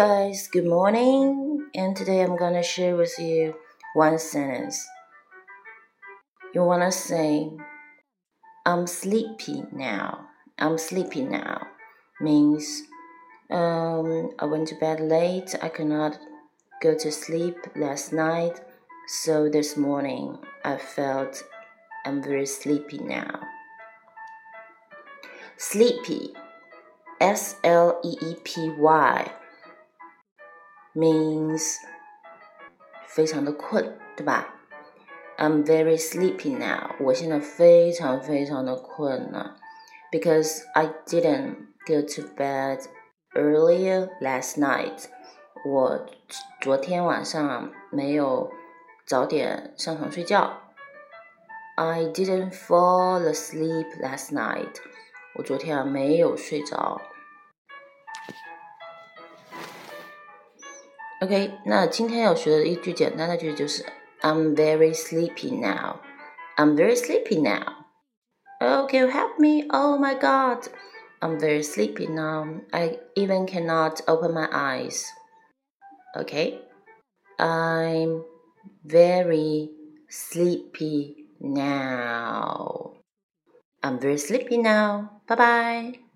guys, good morning. And today I'm gonna share with you one sentence. You wanna say, I'm sleepy now. I'm sleepy now means um, I went to bed late. I could not go to sleep last night. So this morning I felt I'm very sleepy now. Sleepy, S L E E P Y means 非常的困，对吧？I'm very sleepy now。我现在非常非常的困了，because I didn't go to bed earlier last night。我昨天晚上没有早点上床睡觉。I didn't fall asleep last night。我昨天没有睡着。 OK，那今天要学的一句简单的句子就是 I'm very sleepy now. I'm very sleepy now. Okay, help me. Oh my God. I'm very sleepy now. I even cannot open my eyes. Okay. I'm very sleepy now. I'm very sleepy now. Bye bye.